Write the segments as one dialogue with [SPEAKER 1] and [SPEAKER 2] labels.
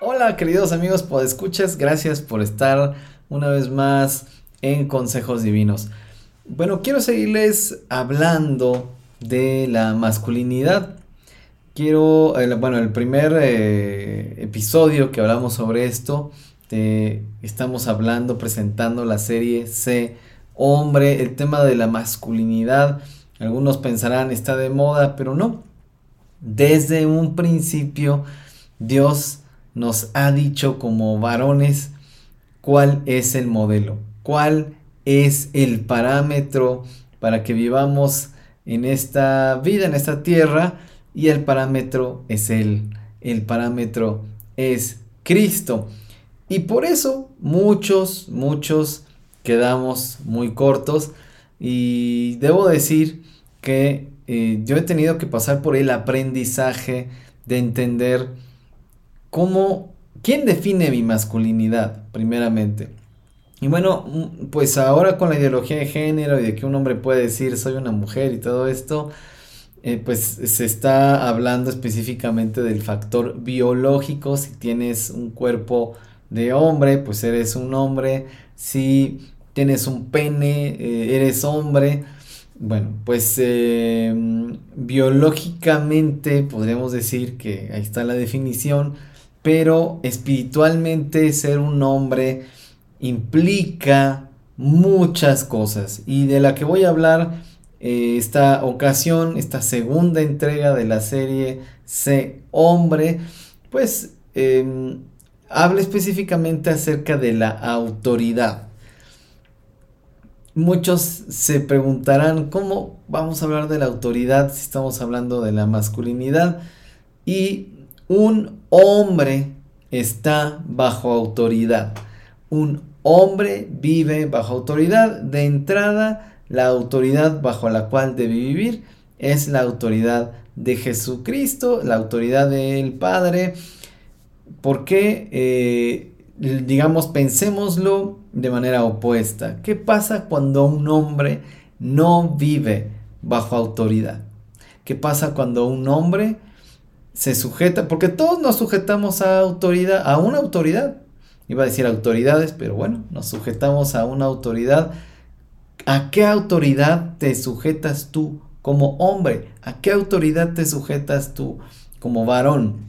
[SPEAKER 1] Hola queridos amigos escuchas, gracias por estar una vez más en Consejos Divinos. Bueno, quiero seguirles hablando de la masculinidad. Quiero, bueno, el primer eh, episodio que hablamos sobre esto, estamos hablando, presentando la serie C, hombre, el tema de la masculinidad. Algunos pensarán está de moda, pero no. Desde un principio, Dios nos ha dicho como varones cuál es el modelo, cuál es el parámetro para que vivamos en esta vida, en esta tierra, y el parámetro es Él, el parámetro es Cristo. Y por eso muchos, muchos quedamos muy cortos y debo decir que eh, yo he tenido que pasar por el aprendizaje de entender cómo, quién define mi masculinidad, primeramente. Y bueno, mm, pues ahora con la ideología de género y de que un hombre puede decir soy una mujer y todo esto, eh, pues se está hablando específicamente del factor biológico. Si tienes un cuerpo de hombre, pues eres un hombre. Si tienes un pene, eh, eres hombre. Bueno, pues em, biológicamente podríamos decir que ahí está la definición pero espiritualmente ser un hombre implica muchas cosas y de la que voy a hablar eh, esta ocasión, esta segunda entrega de la serie C Hombre, pues em, habla específicamente acerca de la autoridad. Muchos se preguntarán cómo vamos a hablar de la autoridad si estamos hablando de la masculinidad y un hombre está bajo autoridad. Un hombre vive bajo autoridad. De entrada, la autoridad bajo la cual debe vivir es la autoridad de Jesucristo, la autoridad del Padre. Porque, eh, digamos, pensémoslo de manera opuesta. ¿Qué pasa cuando un hombre no vive bajo autoridad? ¿Qué pasa cuando un hombre se sujeta, porque todos nos sujetamos a autoridad, a una autoridad. Iba a decir autoridades, pero bueno, nos sujetamos a una autoridad. ¿A qué autoridad te sujetas tú como hombre? ¿A qué autoridad te sujetas tú como varón?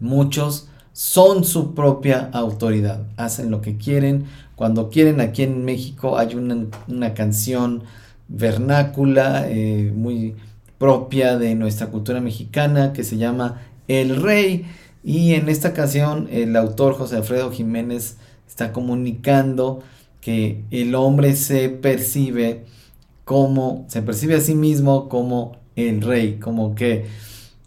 [SPEAKER 1] Muchos son su propia autoridad, hacen lo que quieren. Cuando quieren, aquí en México hay una, canción vernácula, eh, muy propia de nuestra cultura mexicana que se llama El Rey. Y en esta ocasión el autor José Alfredo Jiménez está comunicando que el hombre se percibe como, se percibe a sí mismo como el rey, como que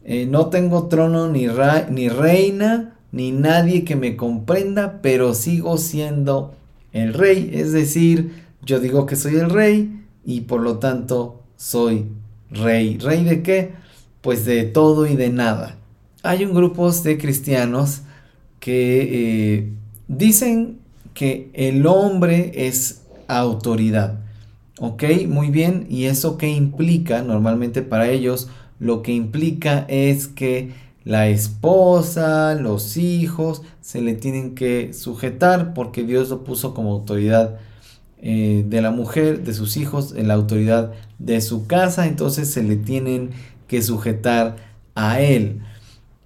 [SPEAKER 1] eh, no tengo trono ni reina, ni nadie que me comprenda, pero sigo siendo el rey. Es decir, yo digo que soy el rey y por lo tanto soy rey. ¿Rey de qué? Pues de todo y de nada. Hay un grupo de cristianos que eh, dicen que el hombre es autoridad. ¿Ok? Muy bien. ¿Y eso qué implica? Normalmente para ellos lo que implica es que la esposa, los hijos, se le tienen que sujetar porque Dios lo puso como autoridad eh, de la mujer, de sus hijos, en la autoridad de su casa, entonces se le tienen que sujetar a él.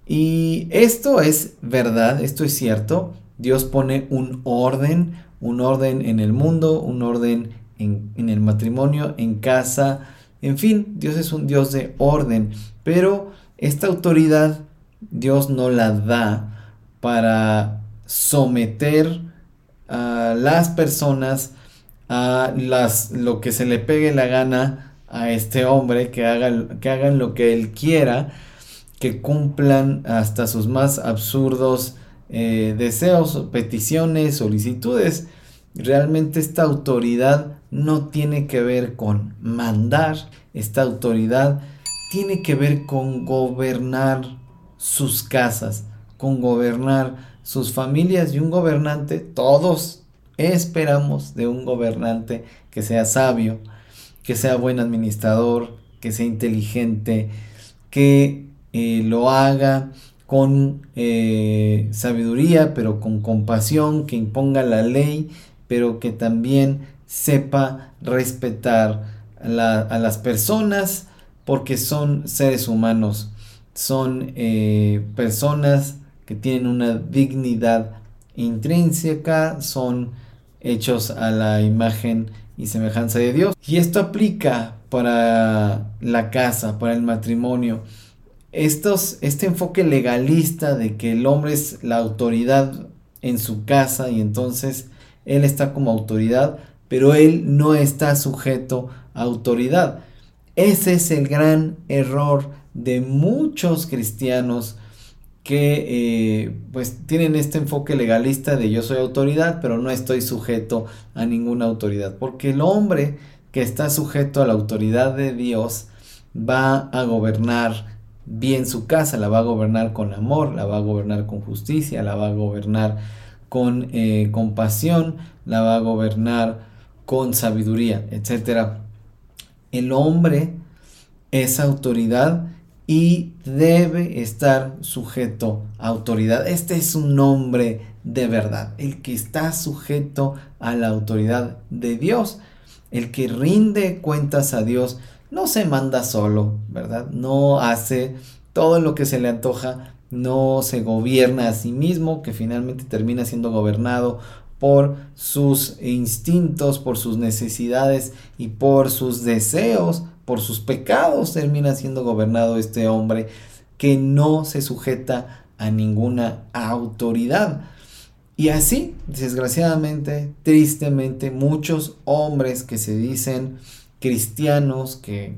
[SPEAKER 1] Y esto es verdad, esto es cierto. Dios pone un orden, un orden en el mundo, un orden en, en el matrimonio, en casa, en fin, Dios es un Dios de orden, pero esta autoridad Dios no la da para someter a las personas a las, lo que se le pegue la gana a este hombre, que hagan, que hagan lo que él quiera, que cumplan hasta sus más absurdos eh, deseos, peticiones, solicitudes. Realmente esta autoridad no tiene que ver con mandar, esta autoridad tiene que ver con gobernar sus casas, con gobernar sus familias y un gobernante, todos esperamos de un gobernante que sea sabio, que sea buen administrador, que sea inteligente, que eh, lo haga con eh, sabiduría, pero con compasión, que imponga la ley, pero que también sepa respetar a, las personas porque son seres humanos, son eh, personas que tienen una dignidad intrínseca, son hechos a la imagen y semejanza de Dios. Y esto aplica para la casa, para el matrimonio estos, este enfoque legalista de que el hombre es la autoridad en su casa y entonces él está como autoridad, pero él no está sujeto a autoridad. Ese es el gran error de muchos cristianos que eh, pues tienen este enfoque legalista de yo soy autoridad, pero no estoy sujeto a ninguna autoridad, porque el hombre que está sujeto a la autoridad de Dios va a gobernar bien su casa, la va a gobernar con amor, la va a gobernar con justicia, la va a gobernar con eh, compasión, la va a gobernar con sabiduría, etc. El hombre es autoridad y debe estar sujeto a autoridad. Este es un hombre de verdad, el que está sujeto a la autoridad de Dios, el que rinde cuentas a Dios no se manda solo, ¿verdad? No hace todo lo que se le antoja, no se gobierna a sí mismo, que finalmente termina siendo gobernado por sus instintos, por sus necesidades y por sus deseos, por sus pecados, termina siendo gobernado este hombre que no se sujeta a ninguna autoridad. Y así, desgraciadamente, tristemente, muchos hombres que se dicen cristianos que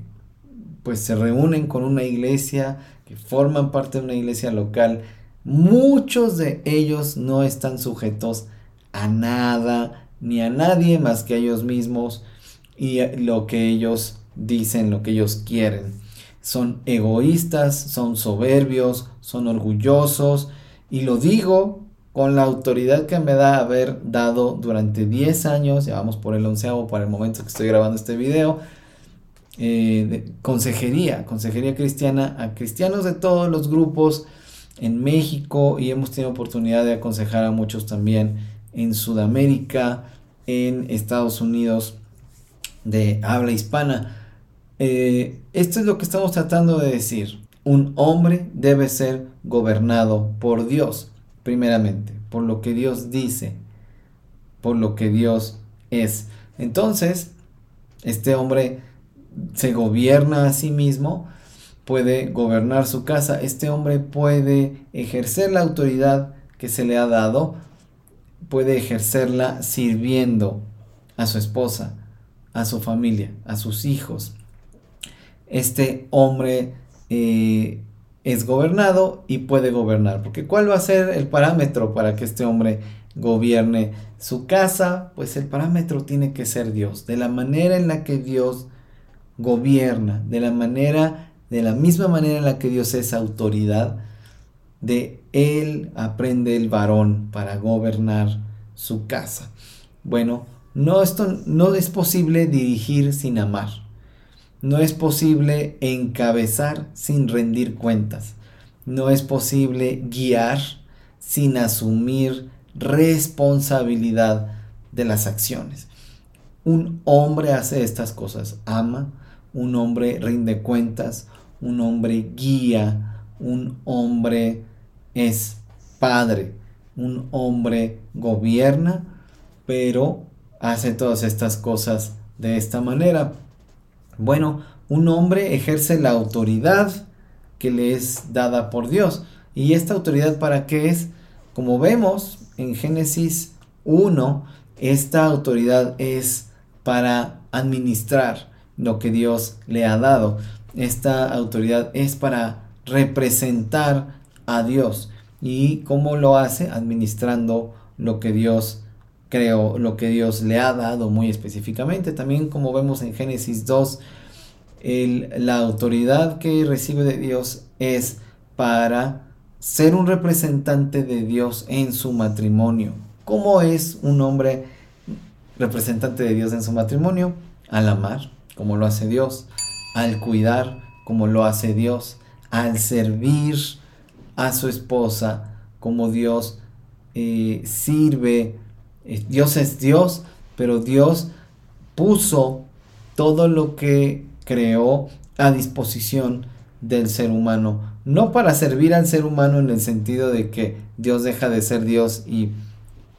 [SPEAKER 1] pues se reúnen con una iglesia, que forman parte de una iglesia local, muchos de ellos no están sujetos a nada ni a nadie más que a ellos mismos y lo que ellos dicen, lo que ellos quieren. Son egoístas, son soberbios, son orgullosos y lo digo con la autoridad que me da haber dado durante 10 años, ya vamos por el onceavo para el momento que estoy grabando este video, eh, consejería, consejería cristiana a cristianos de todos los grupos en México y hemos tenido oportunidad de aconsejar a muchos también en Sudamérica, en Estados Unidos de habla hispana. Eh, esto es lo que estamos tratando de decir. Un hombre debe ser gobernado por Dios primeramente, por lo que Dios dice, por lo que Dios es. Entonces, este hombre se gobierna a sí mismo, puede gobernar su casa, este hombre puede ejercer la autoridad que se le ha dado, puede ejercerla sirviendo a su esposa, a su familia, a sus hijos. Este hombre eh, es gobernado y puede gobernar. Porque ¿cuál va a ser el parámetro para que este hombre gobierne su casa? Pues el parámetro tiene que ser Dios. De la manera en la que Dios gobierna, de la manera, de la misma manera en la que Dios es autoridad, de él aprende el varón para gobernar su casa. Bueno, no, esto no es posible dirigir sin amar. No es posible encabezar sin rendir cuentas. No es posible guiar sin asumir responsabilidad de las acciones. Un hombre hace estas cosas, ama, un hombre rinde cuentas, un hombre guía, un hombre es padre, un hombre gobierna, pero hace todas estas cosas de esta manera. Bueno, un hombre ejerce la autoridad que le es dada por Dios. ¿Y esta autoridad para qué es? Como vemos en Génesis 1, esta autoridad es para administrar lo que Dios le ha dado. Esta autoridad es para representar a Dios. ¿Y cómo lo hace? Administrando lo que Dios creo, lo que Dios le ha dado muy específicamente. También como vemos en Génesis 2, la autoridad que recibe de Dios es para ser un representante de Dios en su matrimonio. ¿Cómo es un hombre representante de Dios en su matrimonio? Al amar, como lo hace Dios, al cuidar, como lo hace Dios, al servir a su esposa como Dios eh, sirve. Eh, Dios es Dios, pero Dios puso todo lo que creó a disposición del ser humano. No para servir al ser humano en el sentido de que Dios deja de ser Dios y,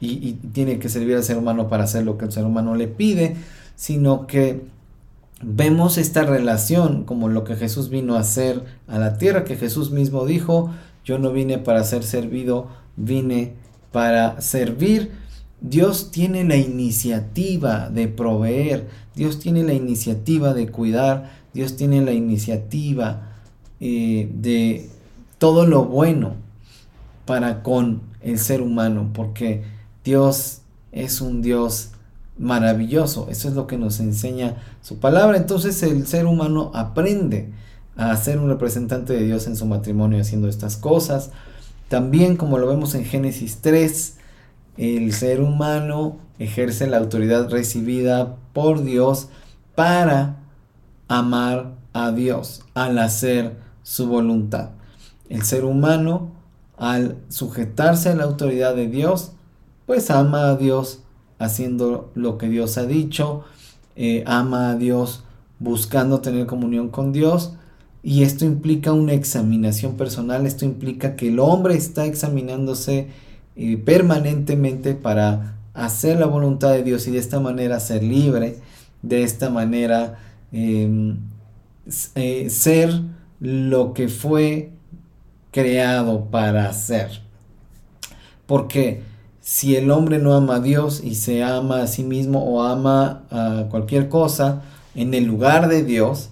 [SPEAKER 1] y, tiene que servir al ser humano para hacer lo que el ser humano le pide, sino que vemos esta relación como lo que Jesús vino a hacer a la tierra, que Jesús mismo dijo, yo no vine para ser servido, vine para servir. Dios tiene la iniciativa de proveer, Dios tiene la iniciativa de cuidar, Dios tiene la iniciativa eh, de todo lo bueno para con el ser humano, porque Dios es un Dios maravilloso, eso es lo que nos enseña su palabra, entonces el ser humano aprende a ser un representante de Dios en su matrimonio haciendo estas cosas, también como lo vemos en Génesis 3, el ser humano ejerce la autoridad recibida por Dios para amar a Dios al hacer su voluntad. El ser humano, al sujetarse a la autoridad de Dios, pues ama a Dios haciendo lo que Dios ha dicho, eh, ama a Dios buscando tener comunión con Dios. Y esto implica una examinación personal, esto implica que el hombre está examinándose eh, permanentemente para hacer la voluntad de Dios y de esta manera ser libre, de esta manera em, eh, ser lo que fue creado para ser. Porque si el hombre no ama a Dios y se ama a sí mismo o ama a cualquier cosa en el lugar de Dios,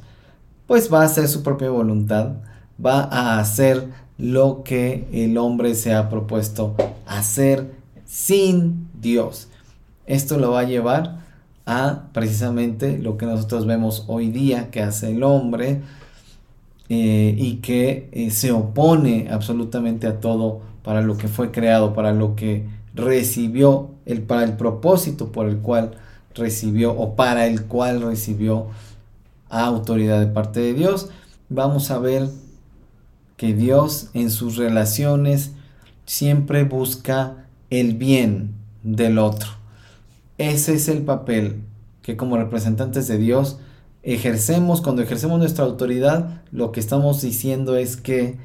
[SPEAKER 1] pues va a hacer su propia voluntad, va a hacer lo que el hombre se ha propuesto hacer sin Dios. Esto lo va a llevar a precisamente lo que nosotros vemos hoy día que hace el hombre eh, y que eh, se opone absolutamente a todo para lo que fue creado, para lo que recibió, el, para el propósito por el cual recibió o para el cual recibió autoridad de parte de Dios. Vamos a ver que Dios en sus relaciones siempre busca el bien del otro. Ese es el papel que como representantes de Dios ejercemos, cuando ejercemos nuestra autoridad, lo que estamos diciendo es que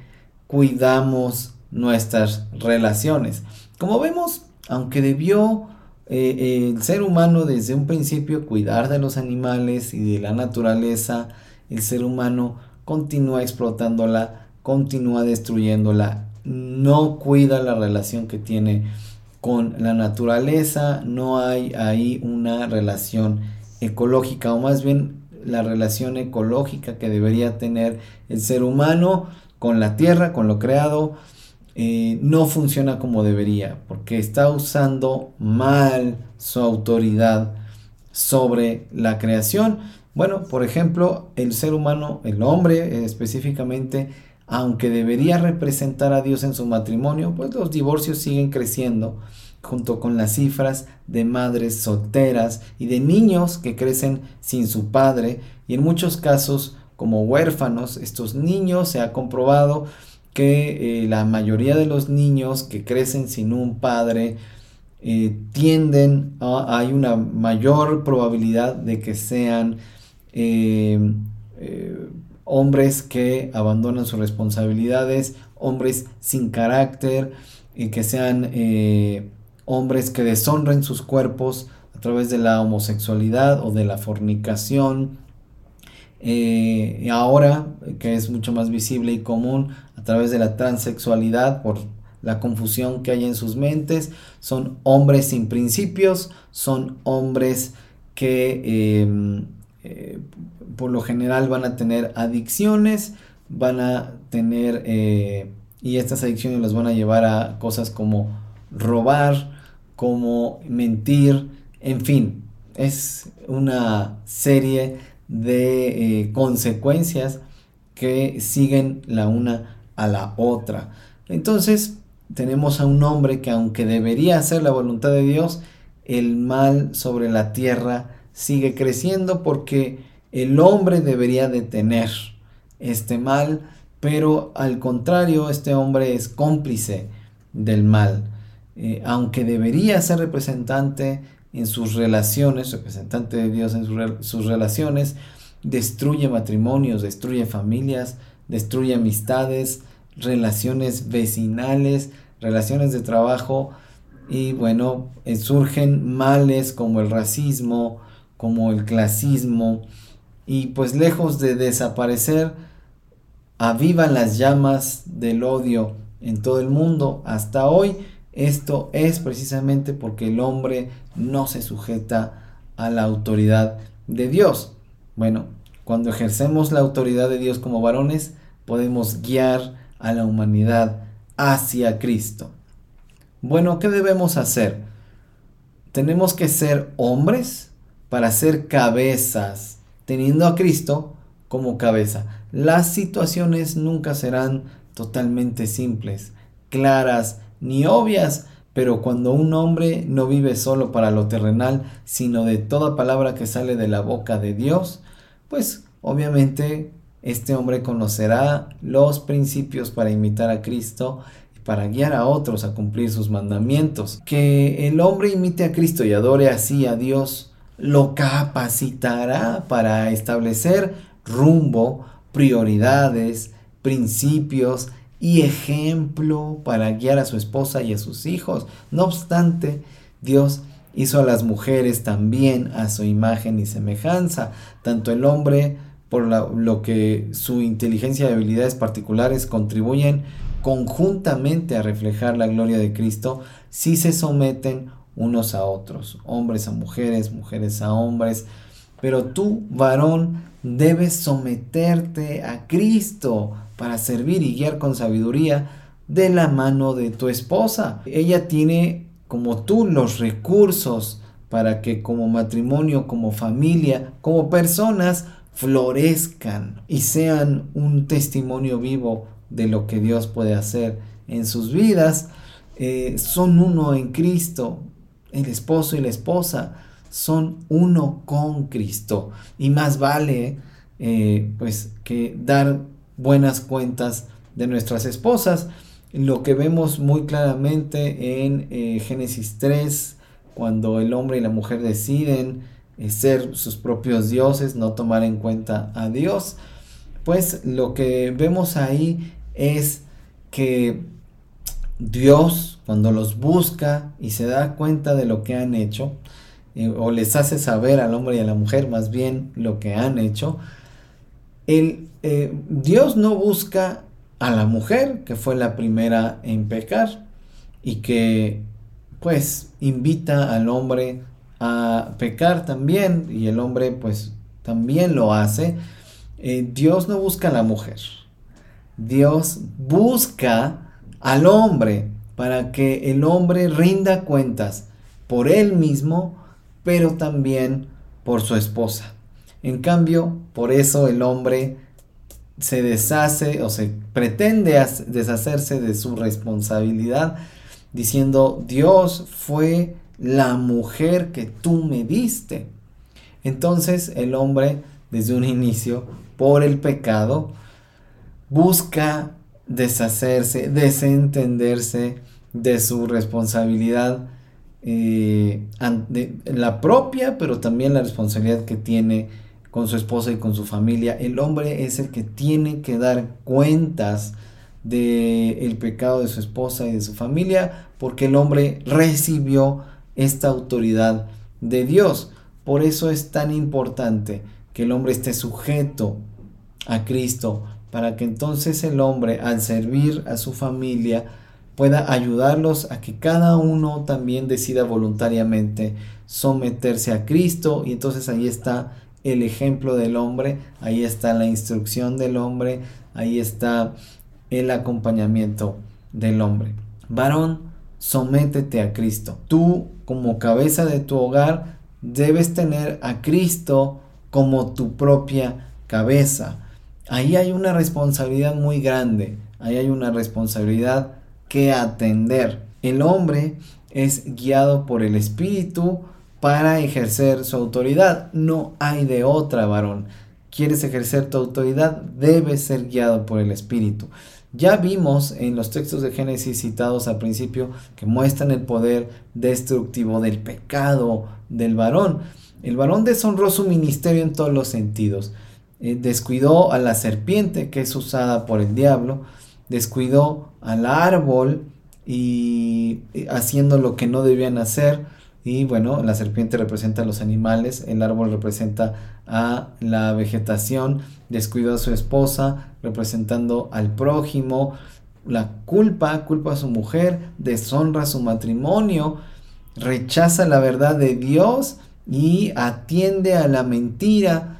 [SPEAKER 1] cuidamos nuestras relaciones. Como vemos, aunque debió eh, el ser humano desde un principio cuidar de los animales y de la naturaleza, el ser humano continúa explotándola, continúa destruyéndola, no cuida la relación que tiene con la naturaleza, no hay ahí una relación ecológica o más bien la relación ecológica que debería tener el ser humano con la tierra, con lo creado, eh, no funciona como debería, porque está usando mal su autoridad sobre la creación. Bueno, por ejemplo, el ser humano, el hombre específicamente, aunque debería representar a Dios en su matrimonio, pues los divorcios siguen creciendo junto con las cifras de madres solteras y de niños que crecen sin su padre y en muchos casos como huérfanos. Estos niños se ha comprobado que eh, la mayoría de los niños que crecen sin un padre eh, tienden a, hay una mayor probabilidad de que sean eh, hombres que abandonan sus responsabilidades, hombres sin carácter, y que sean eh, hombres que deshonren sus cuerpos a través de la homosexualidad o de la fornicación. Eh, ahora, que es mucho más visible y común, a través de la transexualidad, por la confusión que hay en sus mentes, son hombres sin principios, son hombres que em, por lo general van a tener adicciones, van a tener, eh, y estas adicciones los van a llevar a cosas como robar, como mentir, en fin, es una serie de eh, consecuencias que siguen la una a la otra. Entonces, tenemos a un hombre que aunque debería hacer la voluntad de Dios, el mal sobre la tierra sigue creciendo porque el hombre debería detener este mal, pero al contrario, este hombre es cómplice del mal. Eh, aunque debería ser representante en sus relaciones, representante de Dios en sus relaciones, destruye matrimonios, destruye familias, destruye amistades, relaciones vecinales, relaciones de trabajo y bueno, eh, surgen males como el racismo, como el clasismo y pues lejos de desaparecer, avivan las llamas del odio en todo el mundo hasta hoy. Esto es precisamente porque el hombre no se sujeta a la autoridad de Dios. Bueno, cuando ejercemos la autoridad de Dios como varones, podemos guiar a la humanidad hacia Cristo. Bueno, ¿qué debemos hacer? Tenemos que ser hombres para ser cabezas, teniendo a Cristo como cabeza. Las situaciones nunca serán totalmente simples, claras ni obvias, pero cuando un hombre no vive solo para lo terrenal, sino de toda palabra que sale de la boca de Dios, pues obviamente este hombre conocerá los principios para imitar a Cristo y para guiar a otros a cumplir sus mandamientos. Que el hombre imite a Cristo y adore así a Dios lo capacitará para establecer rumbo, prioridades, principios y ejemplo para guiar a su esposa y a sus hijos. No obstante, Dios hizo a las mujeres también a su imagen y semejanza. Tanto el hombre por lo que su inteligencia y habilidades particulares contribuyen conjuntamente a reflejar la gloria de Cristo si se someten unos a otros, hombres a mujeres, mujeres a hombres. Pero tú, varón, debes someterte a Cristo para servir y guiar con sabiduría de la mano de tu esposa. Ella tiene, como tú, los recursos para que como matrimonio, como familia, como personas, florezcan y sean un testimonio vivo de lo que Dios puede hacer en sus vidas. Eh, son uno en Cristo, el esposo y la esposa son uno con Cristo. Y más vale eh, pues que dar buenas cuentas de nuestras esposas. Lo que vemos muy claramente en eh, Génesis 3, cuando el hombre y la mujer deciden ser sus propios dioses, no tomar en cuenta a Dios, pues lo que vemos ahí es que Dios cuando los busca y se da cuenta de lo que han hecho, eh, o les hace saber al hombre y a la mujer más bien lo que han hecho, el, eh, Dios no busca a la mujer, que fue la primera en pecar, y que pues invita al hombre a pecar también y el hombre pues también lo hace, eh, Dios no busca a la mujer. Dios busca al hombre para que el hombre rinda cuentas por él mismo, pero también por su esposa. En cambio, por eso el hombre se deshace o se pretende deshacerse de su responsabilidad diciendo Dios fue la mujer que tú me diste. Entonces el hombre, desde un inicio, por el pecado, busca deshacerse, desentenderse de su responsabilidad, eh, la propia, pero también la responsabilidad que tiene con su esposa y con su familia. El hombre es el que tiene que dar cuentas del el pecado de su esposa y de su familia, porque el hombre recibió esta autoridad de Dios. Por eso es tan importante que el hombre esté sujeto a Cristo, para que entonces el hombre, al servir a su familia, pueda ayudarlos a que cada uno también decida voluntariamente someterse a Cristo y entonces ahí está el ejemplo del hombre, ahí está la instrucción del hombre, ahí está el acompañamiento del hombre. Varón, sométete a Cristo. Tú como cabeza de tu hogar debes tener a Cristo como tu propia cabeza. Ahí hay una responsabilidad muy grande, ahí hay una responsabilidad que atender. El hombre es guiado por el Espíritu para ejercer su autoridad. No hay de otra, varón. quieres ejercer tu autoridad, debes ser guiado por el Espíritu. Ya vimos en los textos de Génesis citados al principio que muestran el poder destructivo del pecado del varón. El varón deshonró su ministerio en todos los sentidos. Eh, descuidó a la serpiente que es usada por el diablo, descuidó al árbol y haciendo lo que no debían hacer. Y bueno, la serpiente representa a los animales, el árbol representa a la vegetación, descuidó a su esposa, representando al prójimo, la culpa, culpa a su mujer, deshonra su matrimonio, rechaza la verdad de Dios y atiende a la mentira,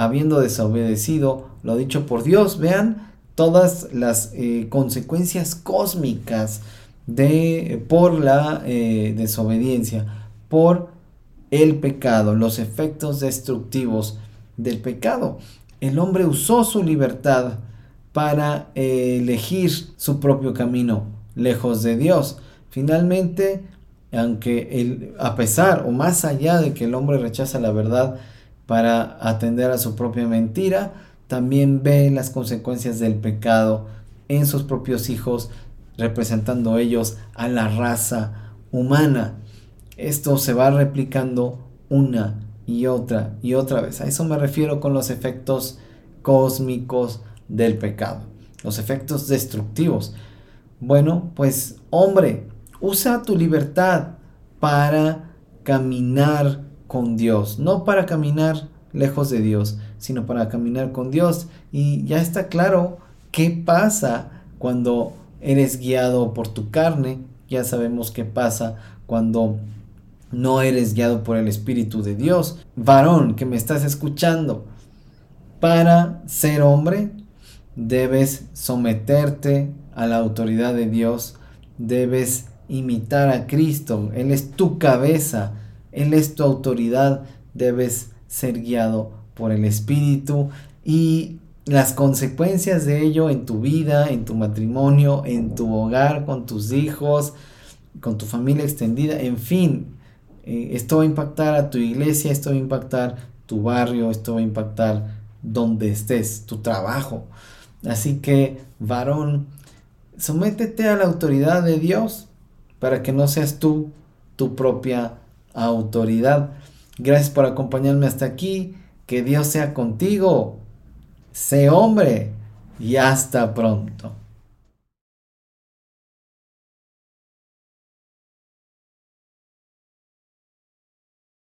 [SPEAKER 1] habiendo desobedecido lo dicho por Dios. Vean todas las eh, consecuencias cósmicas de, por la eh, desobediencia, por el pecado, los efectos destructivos del pecado. El hombre usó su libertad para eh, elegir su propio camino lejos de Dios. Finalmente, aunque el, a pesar o más allá de que el hombre rechaza la verdad para atender a su propia mentira, también ve las consecuencias del pecado en sus propios hijos, representando ellos a la raza humana. Esto se va replicando una y otra y otra vez. A eso me refiero con los efectos cósmicos del pecado, los efectos destructivos. Bueno, pues hombre, usa tu libertad para caminar con Dios, no para caminar lejos de Dios, sino para caminar con Dios. Y ya está claro qué pasa cuando eres guiado por tu carne. Ya sabemos qué pasa cuando no eres guiado por el Espíritu de Dios. Varón que me estás escuchando, para ser hombre debes someterte a la autoridad de Dios, debes imitar a Cristo, Él es tu cabeza, Él es tu autoridad, debes ser guiado por el Espíritu y las consecuencias de ello en tu vida, en tu matrimonio, en tu hogar, con tus hijos, con tu familia extendida, en fin, eh, esto va a impactar a tu iglesia, esto va a impactar tu barrio, esto va a impactar donde estés, tu trabajo. Así que, varón, sométete a la autoridad de Dios para que no seas tú tu propia autoridad. Gracias por acompañarme hasta aquí. Que Dios sea contigo. Sé hombre y hasta pronto.